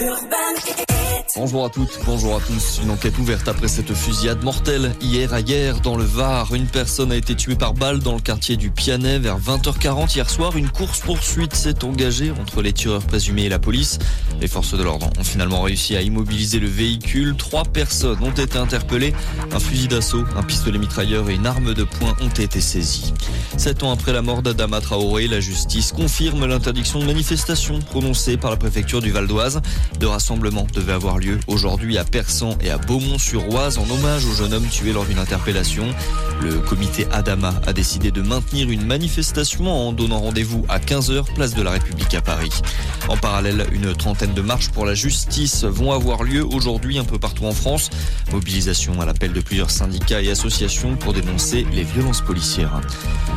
Urban Bonjour à toutes, bonjour à tous. Une enquête ouverte après cette fusillade mortelle. Hier à hier, dans le Var, une personne a été tuée par balle dans le quartier du Pianet vers 20h40 hier soir. Une course-poursuite s'est engagée entre les tueurs présumés et la police. Les forces de l'ordre ont finalement réussi à immobiliser le véhicule. Trois personnes ont été interpellées. Un fusil d'assaut, un pistolet mitrailleur et une arme de poing ont été saisis. Sept ans après la mort d'Adama Traoré, la justice confirme l'interdiction de manifestation prononcée par la préfecture du Val d'Oise. Deux rassemblements devaient avoir lieu aujourd'hui à Persan et à Beaumont-sur-Oise en hommage au jeune homme tué lors d'une interpellation. Le comité Adama a décidé de maintenir une manifestation en donnant rendez-vous à 15h place de la République à Paris. En parallèle, une trentaine de marches pour la justice vont avoir lieu aujourd'hui un peu partout en France. Mobilisation à l'appel de plusieurs syndicats et associations pour dénoncer les violences policières.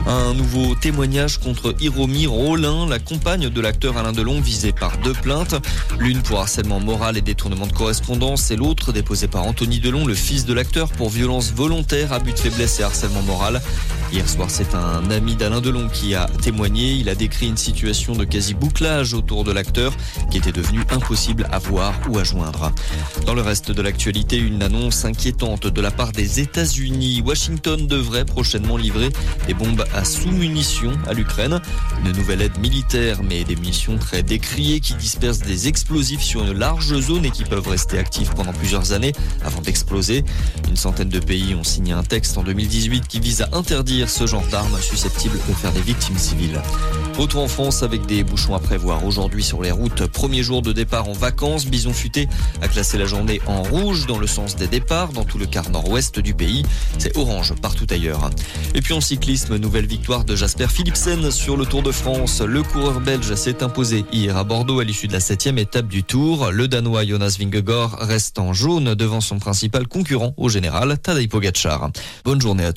Un nouveau témoignage contre Hiromi Rollin, la compagne de l'acteur Alain Delon visée par deux plaintes, l'une pour harcèlement moral et détournement de correspondance et l'autre déposée par Anthony Delon, le fils de l'acteur, pour violence volontaire, abus de faiblesse et harcèlement moral. Hier soir, c'est un ami d'Alain Delon qui a témoigné. Il a décrit une situation de quasi-bouclage autour de l'acteur qui était devenu impossible à voir ou à joindre. Dans le reste de l'actualité, une annonce inquiétante de la part des États-Unis. Washington devrait prochainement livrer des bombes à sous-munitions à l'Ukraine. Une nouvelle aide militaire, mais des munitions très décriées qui dispersent des explosifs sur une large zone et qui peuvent rester actifs pendant plusieurs années avant d'exploser. Une centaine de pays ont signé un texte en 2018 qui vise à interdire ce genre d'armes susceptibles de faire des victimes civiles. Retour en France avec des bouchons à prévoir aujourd'hui sur les routes. Premier jour de départ en vacances, Bison Futé a classé la journée en rouge dans le sens des départs dans tout le quart nord-ouest du pays. C'est orange partout ailleurs. Et puis en cyclisme, nouvelle victoire de Jasper Philipsen sur le Tour de France. Le coureur belge s'est imposé hier à Bordeaux à l'issue de la septième étape du Tour. Le Danois Jonas Vingegaard reste en jaune devant son principal concurrent au général, Tadej Pogacar. Bonne journée à tous.